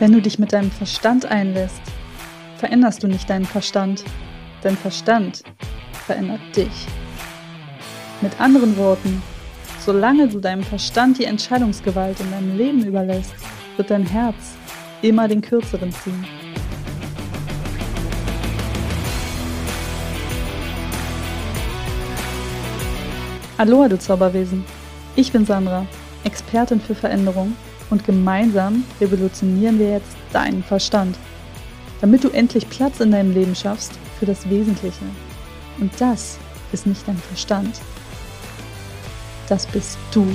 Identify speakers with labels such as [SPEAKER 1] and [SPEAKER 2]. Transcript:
[SPEAKER 1] Wenn du dich mit deinem Verstand einlässt, veränderst du nicht deinen Verstand. Dein Verstand verändert dich. Mit anderen Worten, solange du deinem Verstand die Entscheidungsgewalt in deinem Leben überlässt, wird dein Herz immer den kürzeren ziehen. Aloha, du Zauberwesen. Ich bin Sandra, Expertin für Veränderung und gemeinsam revolutionieren wir jetzt deinen Verstand, damit du endlich Platz in deinem Leben schaffst für das Wesentliche. Und das ist nicht dein Verstand. Das bist du.